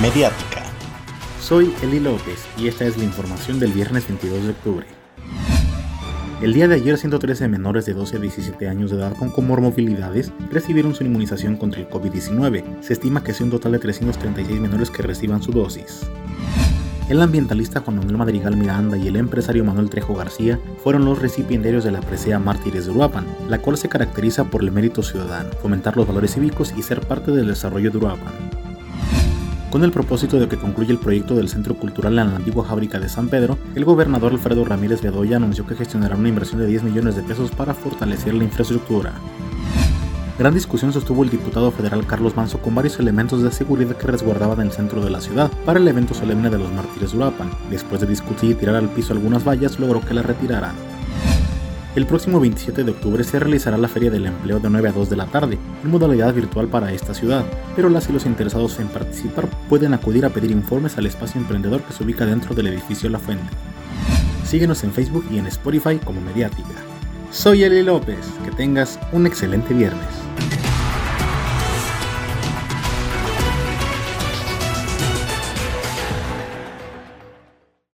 Mediática. Soy Eli López y esta es la información del viernes 22 de octubre. El día de ayer, 113 menores de 12 a 17 años de edad con comorbilidades recibieron su inmunización contra el COVID-19. Se estima que sea un total de 336 menores que reciban su dosis. El ambientalista Juan Manuel Madrigal Miranda y el empresario Manuel Trejo García fueron los recipiendarios de la presea Mártires de Uruapan, la cual se caracteriza por el mérito ciudadano, fomentar los valores cívicos y ser parte del desarrollo de Uruapan con el propósito de que concluya el proyecto del Centro Cultural en la antigua fábrica de San Pedro, el gobernador Alfredo Ramírez Bedoya anunció que gestionará una inversión de 10 millones de pesos para fortalecer la infraestructura. Gran discusión sostuvo el diputado federal Carlos Manso con varios elementos de seguridad que resguardaban el centro de la ciudad para el evento solemne de los mártires de Urapan. Después de discutir y tirar al piso algunas vallas, logró que las retiraran. El próximo 27 de octubre se realizará la Feria del Empleo de 9 a 2 de la tarde, en modalidad virtual para esta ciudad, pero las y los interesados en participar pueden acudir a pedir informes al espacio emprendedor que se ubica dentro del edificio La Fuente. Síguenos en Facebook y en Spotify como Mediática. Soy Eli López, que tengas un excelente viernes.